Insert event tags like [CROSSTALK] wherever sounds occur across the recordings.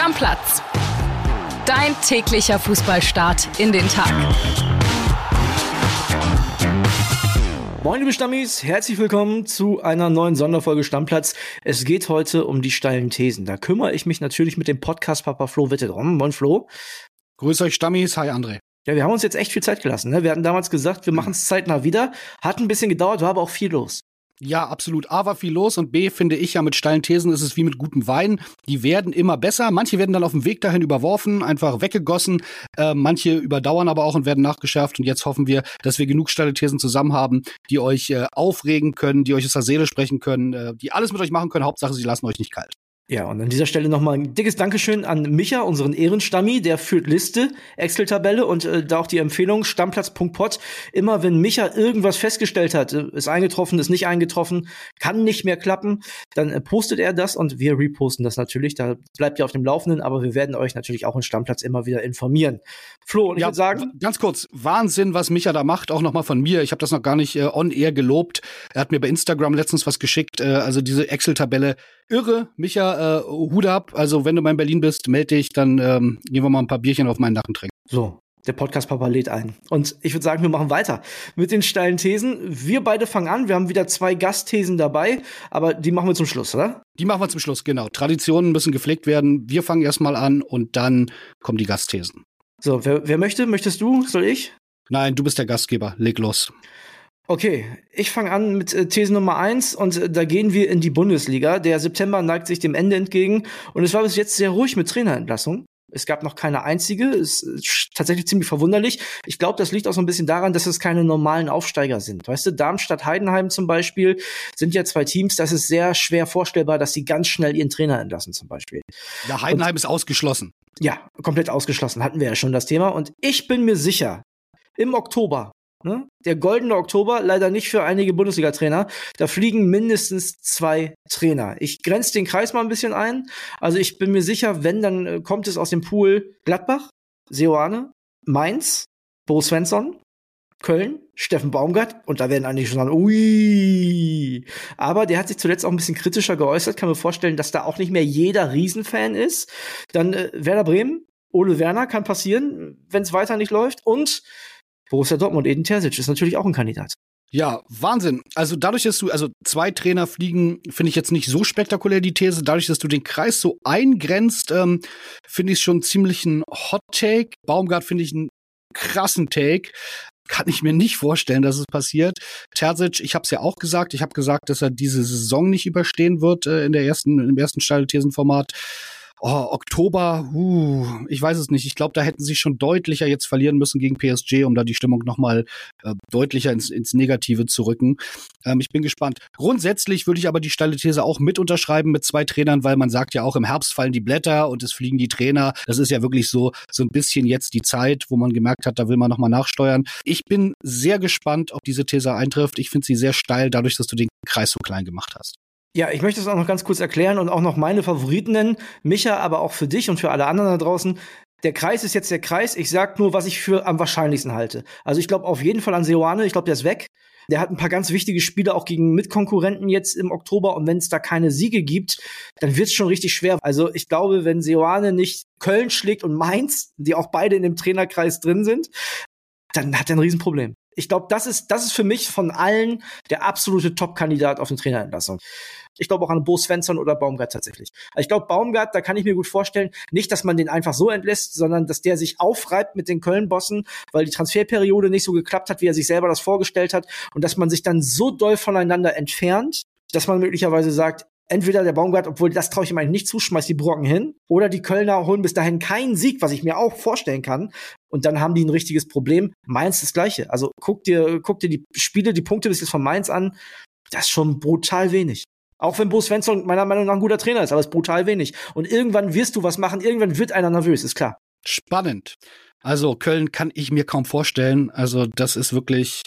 Stammplatz. Dein täglicher Fußballstart in den Tag. Moin liebe Stammis, herzlich willkommen zu einer neuen Sonderfolge Stammplatz. Es geht heute um die steilen Thesen. Da kümmere ich mich natürlich mit dem Podcast Papa Flo Witte drum. Moin Flo. Grüß euch Stammis, hi André. Ja, wir haben uns jetzt echt viel Zeit gelassen. Ne? Wir hatten damals gesagt, wir machen es zeitnah wieder. Hat ein bisschen gedauert, war aber auch viel los. Ja, absolut. A war viel los und B finde ich ja mit steilen Thesen ist es wie mit gutem Wein. Die werden immer besser. Manche werden dann auf dem Weg dahin überworfen, einfach weggegossen. Äh, manche überdauern aber auch und werden nachgeschärft. Und jetzt hoffen wir, dass wir genug steile Thesen zusammen haben, die euch äh, aufregen können, die euch aus der Seele sprechen können, äh, die alles mit euch machen können. Hauptsache, sie lassen euch nicht kalt. Ja, und an dieser Stelle nochmal ein dickes Dankeschön an Micha, unseren Ehrenstammi, der führt Liste, Excel-Tabelle und äh, da auch die Empfehlung stammplatz.pod. Immer wenn Micha irgendwas festgestellt hat, äh, ist eingetroffen, ist nicht eingetroffen, kann nicht mehr klappen, dann äh, postet er das und wir reposten das natürlich. Da bleibt ihr auf dem Laufenden, aber wir werden euch natürlich auch in Stammplatz immer wieder informieren. Flo, und ich Ja, würde sagen, Ganz kurz, Wahnsinn, was Micha da macht, auch nochmal von mir. Ich habe das noch gar nicht äh, on-air gelobt. Er hat mir bei Instagram letztens was geschickt, äh, also diese Excel-Tabelle. Irre, Micha, äh, Hut ab. Also wenn du mal in Berlin bist, melde dich, dann ähm, gehen wir mal ein paar Bierchen auf meinen Nacken trinken. So, der Podcast-Papa lädt ein. Und ich würde sagen, wir machen weiter mit den steilen Thesen. Wir beide fangen an. Wir haben wieder zwei Gastthesen dabei, aber die machen wir zum Schluss, oder? Die machen wir zum Schluss, genau. Traditionen müssen gepflegt werden. Wir fangen erstmal an und dann kommen die Gastthesen. So, wer, wer möchte? Möchtest du? Soll ich? Nein, du bist der Gastgeber. Leg los. Okay, ich fange an mit äh, These Nummer eins und äh, da gehen wir in die Bundesliga. Der September neigt sich dem Ende entgegen und es war bis jetzt sehr ruhig mit Trainerentlassung. Es gab noch keine einzige. Es ist tatsächlich ziemlich verwunderlich. Ich glaube, das liegt auch so ein bisschen daran, dass es keine normalen Aufsteiger sind. Weißt du, Darmstadt, Heidenheim zum Beispiel sind ja zwei Teams, das ist sehr schwer vorstellbar, dass die ganz schnell ihren Trainer entlassen zum Beispiel. Ja, Heidenheim ist ausgeschlossen. Ja, komplett ausgeschlossen. Hatten wir ja schon das Thema. Und ich bin mir sicher, im Oktober, ne, der goldene Oktober, leider nicht für einige Bundesliga-Trainer, da fliegen mindestens zwei Trainer. Ich grenze den Kreis mal ein bisschen ein. Also ich bin mir sicher, wenn, dann äh, kommt es aus dem Pool Gladbach, Seoane, Mainz, Bo Svensson, Köln, Steffen Baumgart und da werden eigentlich schon sagen, ui. Aber der hat sich zuletzt auch ein bisschen kritischer geäußert, kann mir vorstellen, dass da auch nicht mehr jeder Riesenfan ist. Dann äh, Werder Bremen, Ole Werner kann passieren, wenn es weiter nicht läuft und Borussia Dortmund, Edin Terzic ist natürlich auch ein Kandidat. Ja, Wahnsinn. Also dadurch, dass du, also zwei Trainer fliegen, finde ich jetzt nicht so spektakulär die These. Dadurch, dass du den Kreis so eingrenzt, ähm, finde ich schon ziemlich ein Hot Take. Baumgart finde ich einen krassen Take. Kann ich mir nicht vorstellen, dass es passiert. Terzic, ich habe es ja auch gesagt. Ich habe gesagt, dass er diese Saison nicht überstehen wird äh, in der ersten, im ersten steile Thesenformat. Oh, Oktober, uh, ich weiß es nicht. Ich glaube, da hätten sie schon deutlicher jetzt verlieren müssen gegen PSG, um da die Stimmung noch mal äh, deutlicher ins, ins Negative zu rücken. Ähm, ich bin gespannt. Grundsätzlich würde ich aber die steile These auch mit unterschreiben mit zwei Trainern, weil man sagt ja auch, im Herbst fallen die Blätter und es fliegen die Trainer. Das ist ja wirklich so, so ein bisschen jetzt die Zeit, wo man gemerkt hat, da will man noch mal nachsteuern. Ich bin sehr gespannt, ob diese These eintrifft. Ich finde sie sehr steil, dadurch, dass du den Kreis so klein gemacht hast. Ja, ich möchte es auch noch ganz kurz erklären und auch noch meine Favoriten nennen. Micha, aber auch für dich und für alle anderen da draußen. Der Kreis ist jetzt der Kreis. Ich sag nur, was ich für am wahrscheinlichsten halte. Also ich glaube auf jeden Fall an Seoane. Ich glaube, der ist weg. Der hat ein paar ganz wichtige Spiele auch gegen Mitkonkurrenten jetzt im Oktober. Und wenn es da keine Siege gibt, dann wird es schon richtig schwer. Also ich glaube, wenn Seoane nicht Köln schlägt und Mainz, die auch beide in dem Trainerkreis drin sind, dann hat er ein Riesenproblem. Ich glaube, das ist, das ist für mich von allen der absolute Top-Kandidat auf eine Trainerentlassung. Ich glaube auch an Bo Svensson oder Baumgart tatsächlich. Also ich glaube, Baumgart, da kann ich mir gut vorstellen, nicht, dass man den einfach so entlässt, sondern dass der sich aufreibt mit den Köln-Bossen, weil die Transferperiode nicht so geklappt hat, wie er sich selber das vorgestellt hat und dass man sich dann so doll voneinander entfernt, dass man möglicherweise sagt, entweder der Baumgart, obwohl das traue ich ihm eigentlich nicht zu, schmeißt die Brocken hin, oder die Kölner holen bis dahin keinen Sieg, was ich mir auch vorstellen kann. Und dann haben die ein richtiges Problem. Mainz das gleiche. Also guck dir, guck dir die Spiele, die Punkte bis jetzt von Mainz an. Das ist schon brutal wenig. Auch wenn Bo Svensson meiner Meinung nach ein guter Trainer ist, aber es ist brutal wenig. Und irgendwann wirst du was machen, irgendwann wird einer nervös, ist klar. Spannend. Also Köln kann ich mir kaum vorstellen. Also das ist wirklich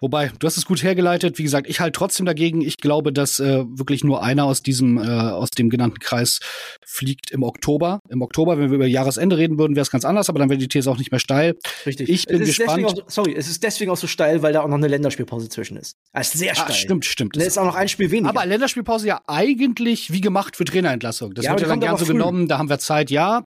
Wobei, du hast es gut hergeleitet. Wie gesagt, ich halte trotzdem dagegen. Ich glaube, dass äh, wirklich nur einer aus diesem, äh, aus dem genannten Kreis fliegt im Oktober. Im Oktober, wenn wir über Jahresende reden würden, wäre es ganz anders, aber dann wäre die These auch nicht mehr steil. Richtig. Ich bin gespannt. Auch, sorry, es ist deswegen auch so steil, weil da auch noch eine Länderspielpause zwischen ist. Also sehr ah, steil. Ah, stimmt, stimmt. Da ist auch noch ein Spiel weniger. Aber Länderspielpause ja eigentlich wie gemacht für Trainerentlassung. Das ja, wird ja dann gern so früh. genommen. Da haben wir Zeit, ja.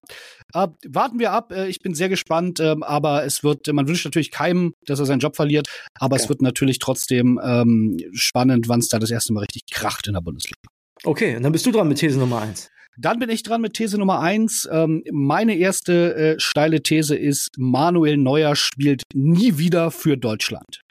Äh, warten wir ab. Äh, ich bin sehr gespannt. Äh, aber es wird, man wünscht natürlich keinem, dass er seinen Job verliert. Aber ja. es wird natürlich trotzdem ähm, spannend, wann es da das erste Mal richtig kracht in der Bundesliga. Okay, und dann bist du dran mit These Nummer eins. Dann bin ich dran mit These Nummer eins. Ähm, meine erste äh, steile These ist, Manuel Neuer spielt nie wieder für Deutschland.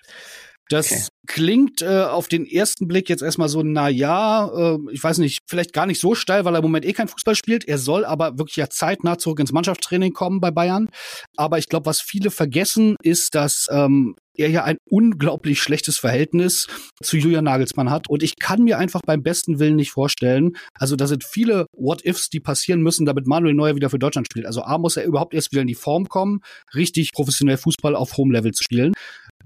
Das okay. klingt äh, auf den ersten Blick jetzt erstmal so, na ja, äh, ich weiß nicht, vielleicht gar nicht so steil, weil er im Moment eh kein Fußball spielt. Er soll aber wirklich ja zeitnah zurück ins Mannschaftstraining kommen bei Bayern. Aber ich glaube, was viele vergessen, ist, dass ähm, er ja ein unglaublich schlechtes Verhältnis zu Julian Nagelsmann hat. Und ich kann mir einfach beim besten Willen nicht vorstellen, also da sind viele What-Ifs, die passieren müssen, damit Manuel Neuer wieder für Deutschland spielt. Also A, muss er überhaupt erst wieder in die Form kommen, richtig professionell Fußball auf Home-Level zu spielen.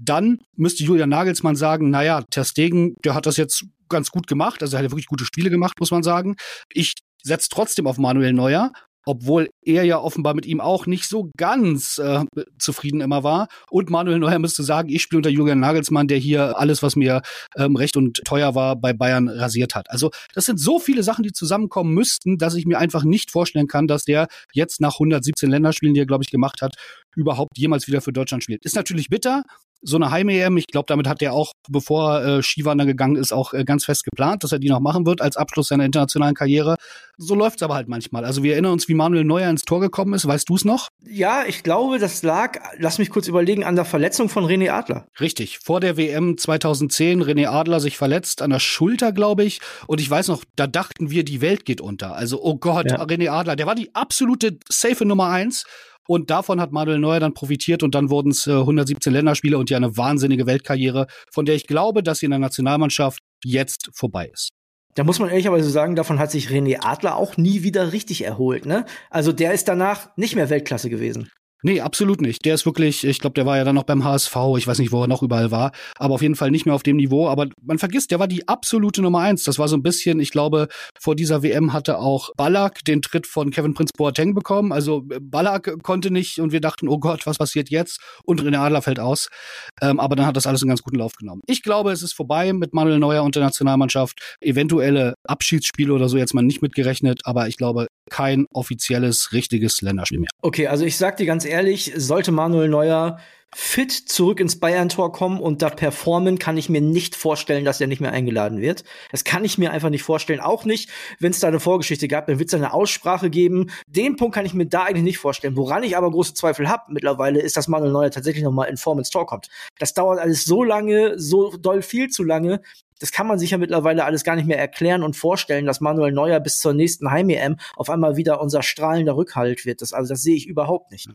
Dann müsste Julian Nagelsmann sagen, naja, Ter Stegen, der hat das jetzt ganz gut gemacht, also er hat ja wirklich gute Spiele gemacht, muss man sagen. Ich setze trotzdem auf Manuel Neuer obwohl er ja offenbar mit ihm auch nicht so ganz äh, zufrieden immer war. Und Manuel Neuer müsste sagen, ich spiele unter Julian Nagelsmann, der hier alles, was mir ähm, recht und teuer war, bei Bayern rasiert hat. Also das sind so viele Sachen, die zusammenkommen müssten, dass ich mir einfach nicht vorstellen kann, dass der jetzt nach 117 Länderspielen, die er, glaube ich, gemacht hat, überhaupt jemals wieder für Deutschland spielt. Ist natürlich bitter, so eine Heim-EM. Ich glaube, damit hat er auch, bevor äh, Skiwandern gegangen ist, auch äh, ganz fest geplant, dass er die noch machen wird als Abschluss seiner internationalen Karriere. So läuft's aber halt manchmal. Also wir erinnern uns, wie Manuel Neuer ins Tor gekommen ist. Weißt du's noch? Ja, ich glaube, das lag, lass mich kurz überlegen, an der Verletzung von René Adler. Richtig. Vor der WM 2010, René Adler sich verletzt an der Schulter, glaube ich. Und ich weiß noch, da dachten wir, die Welt geht unter. Also, oh Gott, ja. René Adler, der war die absolute safe Nummer eins. Und davon hat Manuel Neuer dann profitiert und dann wurden es äh, 117 Länderspiele und ja eine wahnsinnige Weltkarriere, von der ich glaube, dass sie in der Nationalmannschaft jetzt vorbei ist. Da muss man ehrlicherweise sagen, davon hat sich René Adler auch nie wieder richtig erholt, ne? Also der ist danach nicht mehr Weltklasse gewesen. Nee, absolut nicht. Der ist wirklich, ich glaube, der war ja dann noch beim HSV, ich weiß nicht, wo er noch überall war, aber auf jeden Fall nicht mehr auf dem Niveau. Aber man vergisst, der war die absolute Nummer eins. Das war so ein bisschen, ich glaube, vor dieser WM hatte auch Ballack den Tritt von Kevin Prince Boateng bekommen. Also äh, Ballack konnte nicht und wir dachten, oh Gott, was passiert jetzt? Und René Adler fällt aus. Ähm, aber dann hat das alles einen ganz guten Lauf genommen. Ich glaube, es ist vorbei mit Manuel Neuer und der Nationalmannschaft. Eventuelle Abschiedsspiele oder so jetzt mal nicht mitgerechnet, aber ich glaube, kein offizielles, richtiges Länderspiel mehr. Okay, also ich sag dir ganz ehrlich, sollte Manuel Neuer fit zurück ins Bayern-Tor kommen und da performen, kann ich mir nicht vorstellen, dass er nicht mehr eingeladen wird. Das kann ich mir einfach nicht vorstellen. Auch nicht, wenn es da eine Vorgeschichte gab, dann wird es eine Aussprache geben. Den Punkt kann ich mir da eigentlich nicht vorstellen. Woran ich aber große Zweifel habe mittlerweile, ist, dass Manuel Neuer tatsächlich noch mal in Form ins Tor kommt. Das dauert alles so lange, so doll viel zu lange, das kann man sich ja mittlerweile alles gar nicht mehr erklären und vorstellen, dass Manuel Neuer bis zur nächsten Heim-EM auf einmal wieder unser strahlender Rückhalt wird. Das, also das sehe ich überhaupt nicht.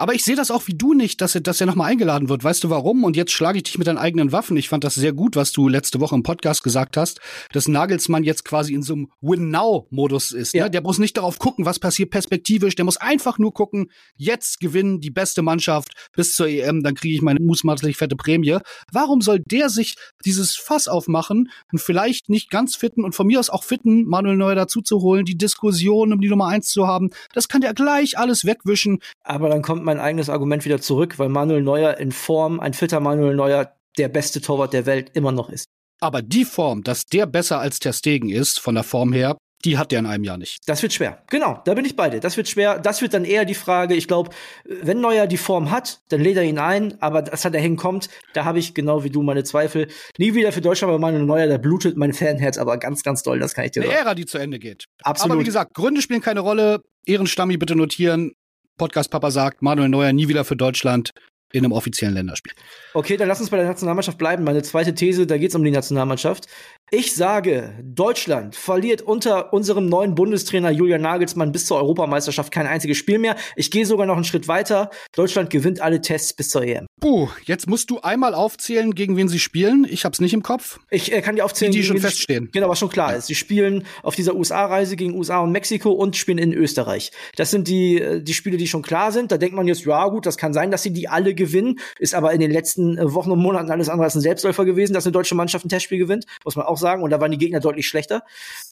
Aber ich sehe das auch wie du nicht, dass er, dass er nochmal eingeladen wird. Weißt du warum? Und jetzt schlage ich dich mit deinen eigenen Waffen. Ich fand das sehr gut, was du letzte Woche im Podcast gesagt hast, dass Nagelsmann jetzt quasi in so einem Win-Now-Modus ist. Ne? Ja. Ne? Der muss nicht darauf gucken, was passiert perspektivisch. Der muss einfach nur gucken, jetzt gewinnen die beste Mannschaft bis zur EM, dann kriege ich meine mußmaßlich fette Prämie. Warum soll der sich dieses Fass aufmachen und vielleicht nicht ganz fitten und von mir aus auch fitten, Manuel Neuer dazu zu holen, die Diskussion um die Nummer eins zu haben? Das kann der gleich alles wegwischen. Aber dann kommt mein eigenes Argument wieder zurück, weil Manuel Neuer in Form, ein fitter Manuel Neuer, der beste Torwart der Welt immer noch ist. Aber die Form, dass der besser als Ter Stegen ist, von der Form her, die hat der in einem Jahr nicht. Das wird schwer. Genau, da bin ich bei dir. Das wird schwer. Das wird dann eher die Frage, ich glaube, wenn Neuer die Form hat, dann lädt er ihn ein, aber dass er dahin kommt, da habe ich genau wie du meine Zweifel. Nie wieder für Deutschland, aber Manuel Neuer, da blutet mein Fanherz aber ganz, ganz doll, das kann ich dir sagen. Eine Ära, die zu Ende geht. Absolut. Aber wie gesagt, Gründe spielen keine Rolle. Ehrenstammi bitte notieren. Podcast-Papa sagt, Manuel Neuer nie wieder für Deutschland in einem offiziellen Länderspiel. Okay, dann lass uns bei der Nationalmannschaft bleiben. Meine zweite These, da geht es um die Nationalmannschaft. Ich sage, Deutschland verliert unter unserem neuen Bundestrainer Julian Nagelsmann bis zur Europameisterschaft kein einziges Spiel mehr. Ich gehe sogar noch einen Schritt weiter. Deutschland gewinnt alle Tests bis zur EM. Puh, jetzt musst du einmal aufzählen, gegen wen sie spielen. Ich hab's nicht im Kopf. Ich äh, kann die aufzählen, die, die schon feststehen. Genau, was schon klar ja. ist. Sie spielen auf dieser USA-Reise gegen USA und Mexiko und spielen in Österreich. Das sind die, äh, die Spiele, die schon klar sind. Da denkt man jetzt, ja gut, das kann sein, dass sie die alle gewinnen. Ist aber in den letzten äh, Wochen und Monaten alles andere als ein Selbstläufer gewesen, dass eine deutsche Mannschaft ein Testspiel gewinnt, muss man auch sagen. Und da waren die Gegner deutlich schlechter.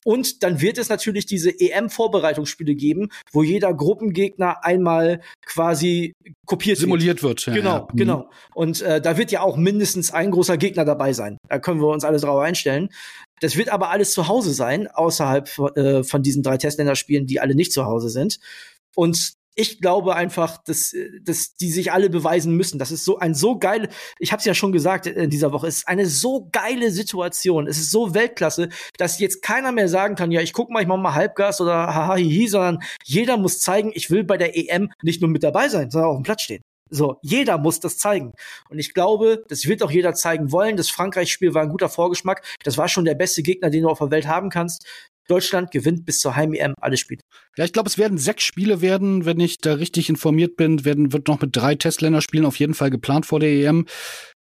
Und dann wird es natürlich diese EM-Vorbereitungsspiele geben, wo jeder Gruppengegner einmal quasi kopiert simuliert wird. wird. Genau, ja. Mhm. genau. Und äh, da wird ja auch mindestens ein großer Gegner dabei sein. Da können wir uns alle drauf einstellen. Das wird aber alles zu Hause sein, außerhalb äh, von diesen drei Testländerspielen, die alle nicht zu Hause sind. Und ich glaube einfach, dass, dass die sich alle beweisen müssen. Das ist so ein so geil, ich habe es ja schon gesagt in dieser Woche, es ist eine so geile Situation. Es ist so Weltklasse, dass jetzt keiner mehr sagen kann, ja, ich guck mal, ich mach mal Halbgas oder haha hihi, sondern jeder muss zeigen, ich will bei der EM nicht nur mit dabei sein, sondern auch auf dem Platz stehen. So, jeder muss das zeigen. Und ich glaube, das wird auch jeder zeigen wollen. Das Frankreich-Spiel war ein guter Vorgeschmack. Das war schon der beste Gegner, den du auf der Welt haben kannst. Deutschland gewinnt bis zur Heim-EM alle Spiele. Ja, ich glaube, es werden sechs Spiele werden, wenn ich da richtig informiert bin, werden, wird noch mit drei Testländerspielen auf jeden Fall geplant vor der EM.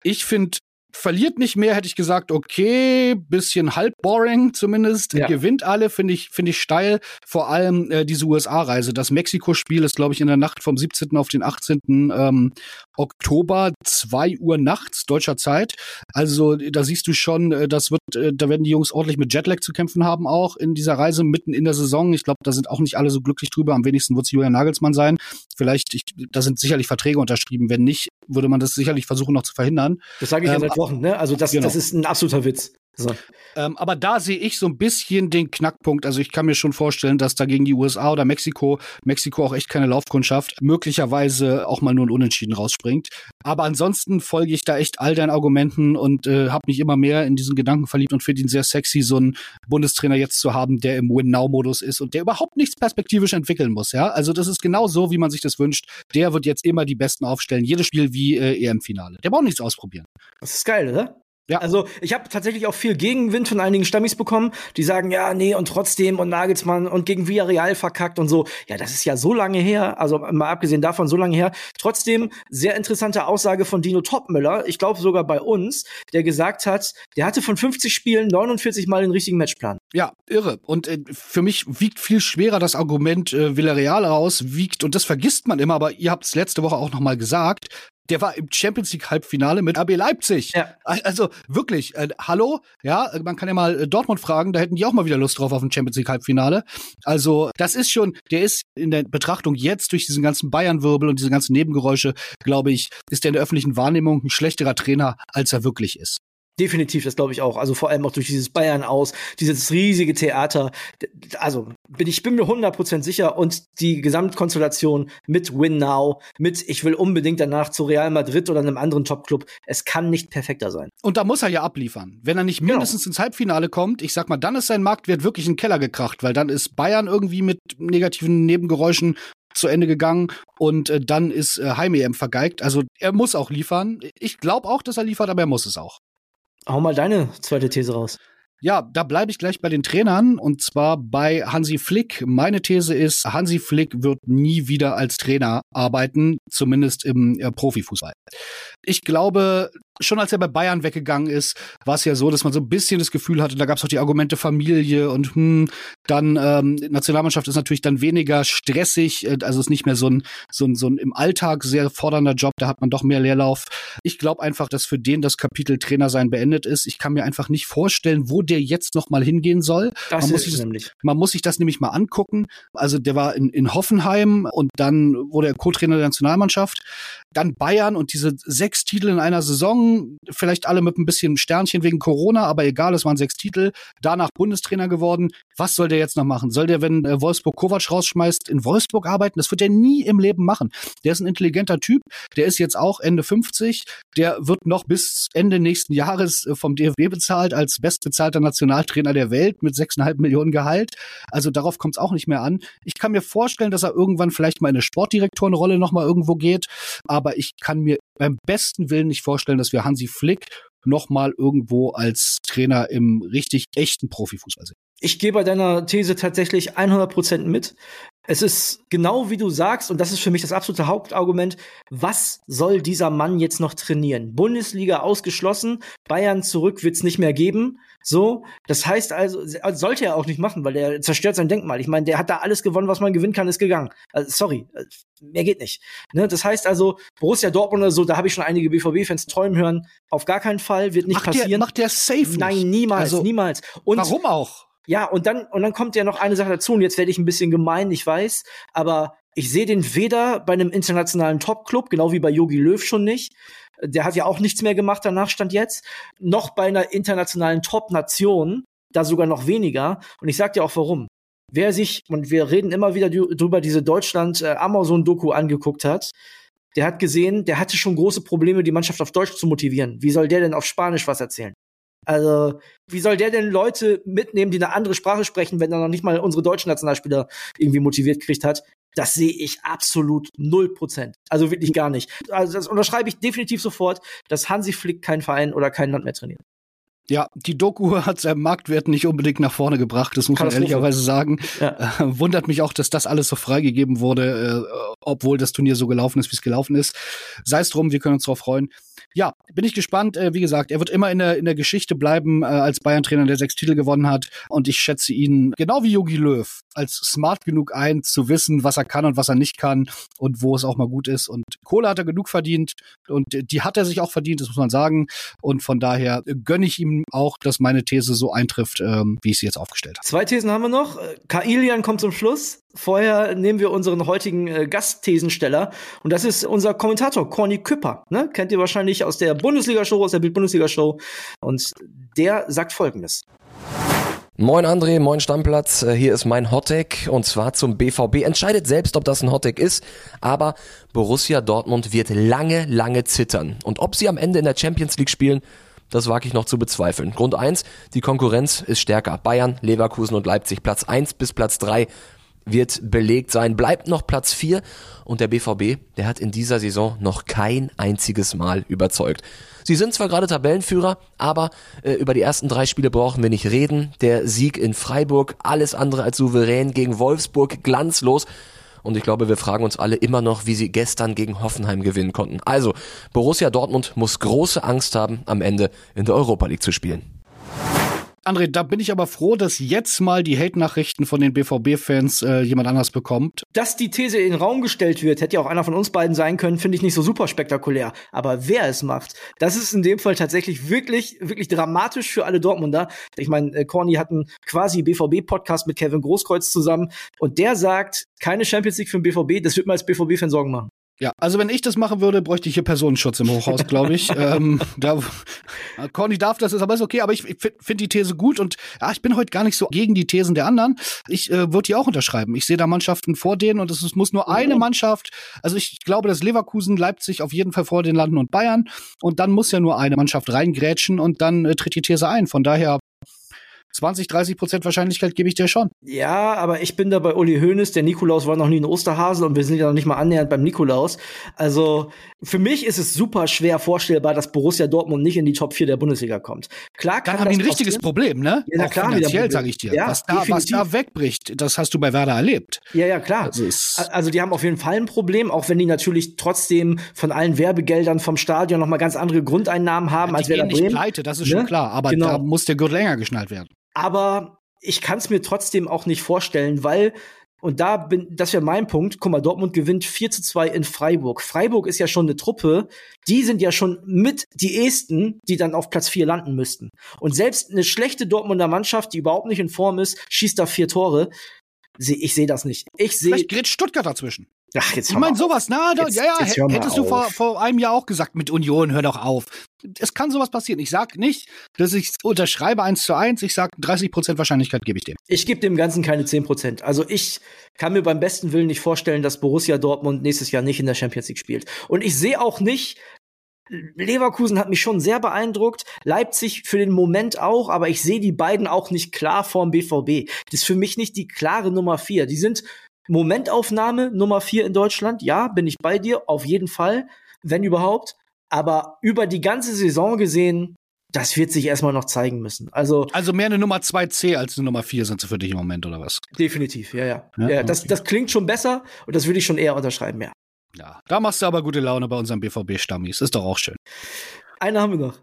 Ich finde verliert nicht mehr, hätte ich gesagt, okay, bisschen halb boring zumindest. Ja. Gewinnt alle, finde ich, finde ich steil. Vor allem äh, diese USA-Reise. Das Mexiko-Spiel ist, glaube ich, in der Nacht vom 17. auf den 18. Ähm, Oktober, zwei Uhr nachts deutscher Zeit. Also da siehst du schon, äh, das wird, äh, da werden die Jungs ordentlich mit Jetlag zu kämpfen haben, auch in dieser Reise mitten in der Saison. Ich glaube, da sind auch nicht alle so glücklich drüber. Am wenigsten wird es Julian Nagelsmann sein. Vielleicht, ich, da sind sicherlich Verträge unterschrieben. Wenn nicht, würde man das sicherlich versuchen noch zu verhindern. Das sage ich ja ähm, seit Wochen, ne? Also das, genau. das ist ein absoluter Witz. So. Ähm, aber da sehe ich so ein bisschen den Knackpunkt. Also ich kann mir schon vorstellen, dass da gegen die USA oder Mexiko, Mexiko auch echt keine Laufkundschaft, möglicherweise auch mal nur ein Unentschieden rausspringt. Aber ansonsten folge ich da echt all deinen Argumenten und äh, habe mich immer mehr in diesen Gedanken verliebt und finde ihn sehr sexy, so einen Bundestrainer jetzt zu haben, der im Win-Now-Modus ist und der überhaupt nichts perspektivisch entwickeln muss. Ja, also das ist genau so, wie man sich das wünscht. Der wird jetzt immer die Besten aufstellen, jedes Spiel wie äh, EM-Finale. Der braucht nichts ausprobieren. Das ist geil, oder? Ja. Also ich habe tatsächlich auch viel Gegenwind von einigen Stammis bekommen, die sagen, ja, nee, und trotzdem und Nagelsmann und gegen Villarreal verkackt und so. Ja, das ist ja so lange her, also mal abgesehen davon so lange her. Trotzdem sehr interessante Aussage von Dino Topmüller, ich glaube sogar bei uns, der gesagt hat, der hatte von 50 Spielen 49 Mal den richtigen Matchplan. Ja, irre. Und äh, für mich wiegt viel schwerer das Argument äh, Villarreal raus, wiegt, und das vergisst man immer, aber ihr habt es letzte Woche auch noch mal gesagt, der war im Champions League Halbfinale mit RB Leipzig. Ja. Also wirklich, äh, hallo, ja, man kann ja mal äh, Dortmund fragen, da hätten die auch mal wieder Lust drauf auf ein Champions League Halbfinale. Also das ist schon, der ist in der Betrachtung jetzt durch diesen ganzen Bayern-Wirbel und diese ganzen Nebengeräusche, glaube ich, ist der in der öffentlichen Wahrnehmung ein schlechterer Trainer, als er wirklich ist. Definitiv, das glaube ich auch. Also vor allem auch durch dieses Bayern aus, dieses riesige Theater. Also bin ich bin mir 100% sicher und die Gesamtkonstellation mit Win Now, mit ich will unbedingt danach zu Real Madrid oder einem anderen Topclub, es kann nicht perfekter sein. Und da muss er ja abliefern. Wenn er nicht genau. mindestens genau. ins Halbfinale kommt, ich sag mal, dann ist sein Marktwert wirklich in den Keller gekracht, weil dann ist Bayern irgendwie mit negativen Nebengeräuschen zu Ende gegangen und äh, dann ist äh, Heim-EM vergeigt. Also er muss auch liefern. Ich glaube auch, dass er liefert, aber er muss es auch. Hau mal deine zweite These raus. Ja, da bleibe ich gleich bei den Trainern und zwar bei Hansi Flick. Meine These ist, Hansi Flick wird nie wieder als Trainer arbeiten, zumindest im äh, Profifußball. Ich glaube, schon als er bei Bayern weggegangen ist, war es ja so, dass man so ein bisschen das Gefühl hatte, da gab es auch die Argumente Familie und hm, dann ähm, Nationalmannschaft ist natürlich dann weniger stressig, äh, also ist nicht mehr so ein, so ein so ein im Alltag sehr fordernder Job, da hat man doch mehr Leerlauf. Ich glaube einfach, dass für den das Kapitel Trainer sein beendet ist. Ich kann mir einfach nicht vorstellen, wo der jetzt noch mal hingehen soll. Das man ist muss sich, nämlich. Man muss sich das nämlich mal angucken. Also der war in, in Hoffenheim und dann wurde er Co-Trainer der Nationalmannschaft. Dann Bayern und diese sechs Titel in einer Saison, vielleicht alle mit ein bisschen Sternchen wegen Corona, aber egal, es waren sechs Titel. Danach Bundestrainer geworden. Was soll der jetzt noch machen? Soll der, wenn äh, Wolfsburg Kovac rausschmeißt, in Wolfsburg arbeiten? Das wird er nie im Leben machen. Der ist ein intelligenter Typ. Der ist jetzt auch Ende 50. Der wird noch bis Ende nächsten Jahres äh, vom DFB bezahlt als bestbezahlter Nationaltrainer der Welt mit 6,5 Millionen Gehalt. Also darauf kommt es auch nicht mehr an. Ich kann mir vorstellen, dass er irgendwann vielleicht mal in eine Sportdirektorenrolle noch mal irgendwo geht. Aber ich kann mir beim besten Willen nicht vorstellen, dass wir Hansi Flick noch mal irgendwo als Trainer im richtig echten Profifußball sehen. Ich gehe bei deiner These tatsächlich 100% mit. Es ist genau wie du sagst, und das ist für mich das absolute Hauptargument, was soll dieser Mann jetzt noch trainieren? Bundesliga ausgeschlossen, Bayern zurück wird's nicht mehr geben. So, das heißt also, sollte er auch nicht machen, weil er zerstört sein Denkmal. Ich meine, der hat da alles gewonnen, was man gewinnen kann, ist gegangen. Also, sorry, mehr geht nicht. Ne? Das heißt also, Borussia Dortmund oder so, da habe ich schon einige BVB-Fans träumen hören. Auf gar keinen Fall, wird nicht macht passieren. Der, macht der safe Nein, niemals, also, niemals. Und warum auch? Ja, und dann, und dann kommt ja noch eine Sache dazu, und jetzt werde ich ein bisschen gemein, ich weiß, aber ich sehe den weder bei einem internationalen Top-Club, genau wie bei Yogi Löw schon nicht. Der hat ja auch nichts mehr gemacht, danach stand jetzt, noch bei einer internationalen Top-Nation, da sogar noch weniger. Und ich sag dir auch warum. Wer sich, und wir reden immer wieder drüber, diese Deutschland-Amazon-Doku äh, angeguckt hat, der hat gesehen, der hatte schon große Probleme, die Mannschaft auf Deutsch zu motivieren. Wie soll der denn auf Spanisch was erzählen? Also, wie soll der denn Leute mitnehmen, die eine andere Sprache sprechen, wenn er noch nicht mal unsere deutschen Nationalspieler irgendwie motiviert gekriegt hat? Das sehe ich absolut null Prozent. Also wirklich gar nicht. Also das unterschreibe ich definitiv sofort, dass Hansi Flick kein Verein oder kein Land mehr trainiert. Ja, die Doku [LAUGHS] hat seinen Marktwert nicht unbedingt nach vorne gebracht, das muss man ehrlicherweise sagen. Ja. Äh, wundert mich auch, dass das alles so freigegeben wurde, äh, obwohl das Turnier so gelaufen ist, wie es gelaufen ist. Sei es drum, wir können uns darauf freuen. Ja, bin ich gespannt. Äh, wie gesagt, er wird immer in der, in der Geschichte bleiben äh, als Bayern-Trainer, der sechs Titel gewonnen hat. Und ich schätze ihn, genau wie Yogi Löw, als smart genug ein, zu wissen, was er kann und was er nicht kann und wo es auch mal gut ist. Und Kohle hat er genug verdient und die hat er sich auch verdient, das muss man sagen. Und von daher gönne ich ihm auch, dass meine These so eintrifft, ähm, wie ich sie jetzt aufgestellt habe. Zwei Thesen haben wir noch. Kailian kommt zum Schluss. Vorher nehmen wir unseren heutigen äh, Gastthesensteller und das ist unser Kommentator Corny Küpper. Ne? Kennt ihr wahrscheinlich aus der Bundesliga-Show, aus der Bild-Bundesliga-Show. Und der sagt folgendes. Moin André, moin Stammplatz. Äh, hier ist mein Hottag und zwar zum BVB. Entscheidet selbst, ob das ein Hottag ist, aber Borussia Dortmund wird lange, lange zittern. Und ob sie am Ende in der Champions League spielen, das wage ich noch zu bezweifeln. Grund eins: die Konkurrenz ist stärker. Bayern, Leverkusen und Leipzig. Platz eins bis Platz drei wird belegt sein, bleibt noch Platz 4 und der BVB, der hat in dieser Saison noch kein einziges Mal überzeugt. Sie sind zwar gerade Tabellenführer, aber äh, über die ersten drei Spiele brauchen wir nicht reden. Der Sieg in Freiburg, alles andere als souverän gegen Wolfsburg, glanzlos. Und ich glaube, wir fragen uns alle immer noch, wie sie gestern gegen Hoffenheim gewinnen konnten. Also, Borussia Dortmund muss große Angst haben, am Ende in der Europa League zu spielen. André, da bin ich aber froh, dass jetzt mal die Hate-Nachrichten von den BVB-Fans äh, jemand anders bekommt. Dass die These in den Raum gestellt wird, hätte ja auch einer von uns beiden sein können, finde ich nicht so super spektakulär. Aber wer es macht, das ist in dem Fall tatsächlich wirklich, wirklich dramatisch für alle Dortmunder. Ich meine, äh, Corny hat einen quasi BVB-Podcast mit Kevin Großkreuz zusammen und der sagt, keine Champions League für den BVB, das wird mir als BVB-Fan Sorgen machen. Ja, also wenn ich das machen würde, bräuchte ich hier Personenschutz im Hochhaus, [LAUGHS] glaube ich. ähm, da, Conny darf das, ist aber ist okay, aber ich finde die These gut und ja, ich bin heute gar nicht so gegen die Thesen der anderen. Ich äh, würde die auch unterschreiben. Ich sehe da Mannschaften vor denen und es muss nur eine mhm. Mannschaft, also ich glaube, dass Leverkusen, Leipzig auf jeden Fall vor den landen und Bayern und dann muss ja nur eine Mannschaft reingrätschen und dann äh, tritt die These ein. Von daher 20, 30 Prozent Wahrscheinlichkeit gebe ich dir schon. Ja, aber ich bin da bei Uli Hoeneß. Der Nikolaus war noch nie ein Osterhase und wir sind ja noch nicht mal annähernd beim Nikolaus. Also für mich ist es super schwer vorstellbar, dass Borussia Dortmund nicht in die Top 4 der Bundesliga kommt. Klar kann Dann haben die ein richtiges Problem, ne? Ja, na klar, finanziell, sage ich dir. Ja, was, da, was da wegbricht, das hast du bei Werder erlebt. Ja, ja, klar. Also, also, die haben auf jeden Fall ein Problem, auch wenn die natürlich trotzdem von allen Werbegeldern vom Stadion noch mal ganz andere Grundeinnahmen haben ja, als Werder Bremen. nicht pleite, das ist ne? schon klar. Aber genau. da muss der Gürtel länger geschnallt werden. Aber ich kann es mir trotzdem auch nicht vorstellen, weil und da bin, das wäre mein Punkt. Guck mal, Dortmund gewinnt 4 zu 2 in Freiburg. Freiburg ist ja schon eine Truppe, die sind ja schon mit die Esten, die dann auf Platz 4 landen müssten. Und selbst eine schlechte Dortmunder Mannschaft, die überhaupt nicht in Form ist, schießt da vier Tore. Ich sehe das nicht. Ich sehe. Vielleicht gerät Stuttgart dazwischen. Ach, jetzt ich meine, sowas, na, da, jetzt, ja, ja, hättest du vor, vor einem Jahr auch gesagt, mit Union, hör doch auf. Es kann sowas passieren. Ich sag nicht, dass ich unterschreibe eins zu eins. Ich sag 30 Prozent Wahrscheinlichkeit gebe ich dem. Ich gebe dem Ganzen keine 10 Prozent. Also ich kann mir beim besten Willen nicht vorstellen, dass Borussia Dortmund nächstes Jahr nicht in der Champions League spielt. Und ich sehe auch nicht, Leverkusen hat mich schon sehr beeindruckt, Leipzig für den Moment auch, aber ich sehe die beiden auch nicht klar vorm BVB. Das ist für mich nicht die klare Nummer vier. Die sind Momentaufnahme Nummer vier in Deutschland, ja, bin ich bei dir, auf jeden Fall. wenn überhaupt. Aber über die ganze Saison gesehen, das wird sich erstmal noch zeigen müssen. Also, also mehr eine Nummer 2C als eine Nummer 4 sind sie für dich im Moment, oder was? Definitiv, ja, ja. ja, ja das, das klingt schon besser und das würde ich schon eher unterschreiben, ja. Ja, da machst du aber gute Laune bei unserem BVB-Stammis. Ist doch auch schön. Eine haben wir noch.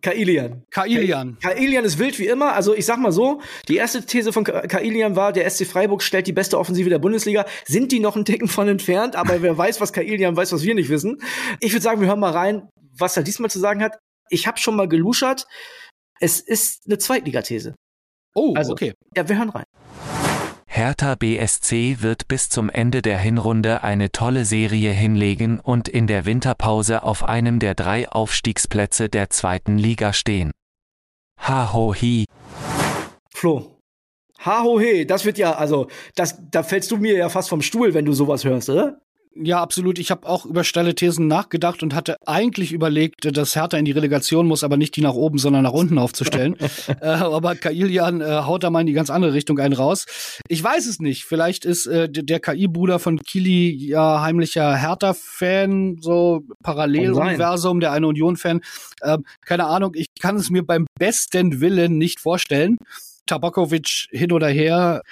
Kailian. Kailian. Kailian ist wild wie immer. Also ich sag mal so, die erste These von Kailian war, der SC Freiburg stellt die beste Offensive der Bundesliga. Sind die noch einen Ticken von entfernt, aber wer weiß, was Kailian weiß, was wir nicht wissen. Ich würde sagen, wir hören mal rein, was er diesmal zu sagen hat. Ich habe schon mal geluschert. Es ist eine Zweitligathese. Oh, also, okay. Ja, wir hören rein. Hertha BSC wird bis zum Ende der Hinrunde eine tolle Serie hinlegen und in der Winterpause auf einem der drei Aufstiegsplätze der zweiten Liga stehen. Ha ho hi. Flo. Ha ho he, das wird ja, also, das, da fällst du mir ja fast vom Stuhl, wenn du sowas hörst, oder? Ja, absolut. Ich habe auch über steile Thesen nachgedacht und hatte eigentlich überlegt, dass Hertha in die Relegation muss, aber nicht die nach oben, sondern nach unten aufzustellen. [LAUGHS] äh, aber Kailian äh, haut da mal in die ganz andere Richtung einen raus. Ich weiß es nicht. Vielleicht ist äh, der KI-Bruder von Kili ja heimlicher Hertha-Fan, so Paralleluniversum, der eine Union-Fan. Ähm, keine Ahnung. Ich kann es mir beim besten Willen nicht vorstellen. Tabakovic hin oder her.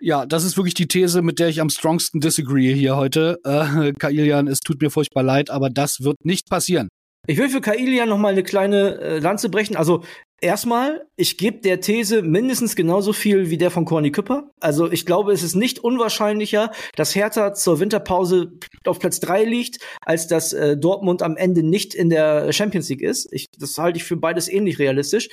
Ja, das ist wirklich die These, mit der ich am strongsten disagree hier heute. Äh, [LAUGHS] Kailian, es tut mir furchtbar leid, aber das wird nicht passieren. Ich will für Kailian noch mal eine kleine äh, Lanze brechen. Also erstmal, ich gebe der These mindestens genauso viel wie der von Corny Küpper. Also ich glaube, es ist nicht unwahrscheinlicher, dass Hertha zur Winterpause auf Platz drei liegt, als dass äh, Dortmund am Ende nicht in der Champions League ist. Ich, das halte ich für beides ähnlich realistisch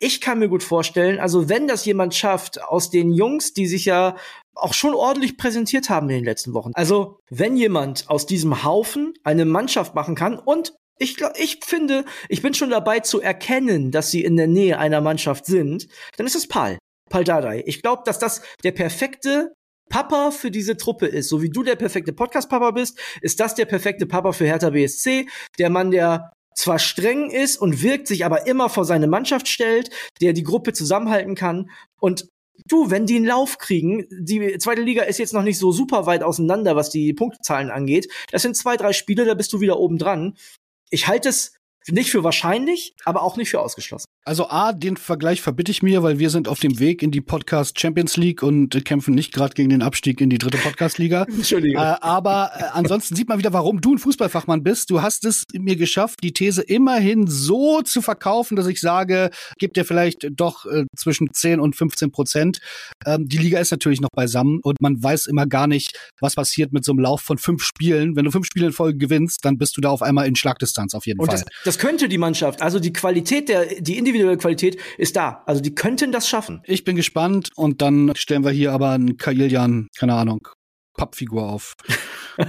ich kann mir gut vorstellen, also wenn das jemand schafft aus den Jungs, die sich ja auch schon ordentlich präsentiert haben in den letzten Wochen. Also wenn jemand aus diesem Haufen eine Mannschaft machen kann und ich, glaub, ich finde, ich bin schon dabei zu erkennen, dass sie in der Nähe einer Mannschaft sind, dann ist es Pal. Pal Dardai. Ich glaube, dass das der perfekte Papa für diese Truppe ist, so wie du der perfekte Podcast-Papa bist, ist das der perfekte Papa für Hertha BSC, der Mann, der zwar streng ist und wirkt, sich aber immer vor seine Mannschaft stellt, der die Gruppe zusammenhalten kann. Und du, wenn die einen Lauf kriegen, die zweite Liga ist jetzt noch nicht so super weit auseinander, was die Punktzahlen angeht. Das sind zwei, drei Spiele, da bist du wieder oben dran. Ich halte es nicht für wahrscheinlich, aber auch nicht für ausgeschlossen. Also A, den Vergleich verbitte ich mir, weil wir sind auf dem Weg in die Podcast Champions League und kämpfen nicht gerade gegen den Abstieg in die dritte Podcast Liga. [LAUGHS] Entschuldigung. Äh, aber äh, ansonsten sieht man wieder, warum du ein Fußballfachmann bist. Du hast es mir geschafft, die These immerhin so zu verkaufen, dass ich sage, gibt dir vielleicht doch äh, zwischen 10 und 15 Prozent. Ähm, die Liga ist natürlich noch beisammen und man weiß immer gar nicht, was passiert mit so einem Lauf von fünf Spielen. Wenn du fünf Spiele in Folge gewinnst, dann bist du da auf einmal in Schlagdistanz auf jeden und Fall. Das, das könnte die Mannschaft, also die Qualität der, die individuelle Qualität ist da. Also die könnten das schaffen. Ich bin gespannt und dann stellen wir hier aber einen Kailian, keine Ahnung, Pappfigur auf.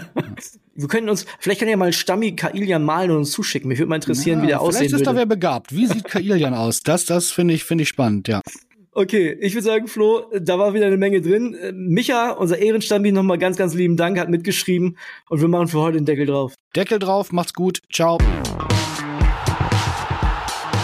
[LAUGHS] wir können uns, vielleicht kann ja mal Stammi Kailian malen und uns zuschicken. Mich würde mal interessieren, ja, wie der aussehen würde. Vielleicht ist da wer begabt. Wie sieht Kailian aus? Das, das finde ich, finde ich spannend, ja. Okay, ich würde sagen, Flo, da war wieder eine Menge drin. Micha, unser Ehrenstammi, nochmal ganz, ganz lieben Dank, hat mitgeschrieben und wir machen für heute den Deckel drauf. Deckel drauf, macht's gut, ciao.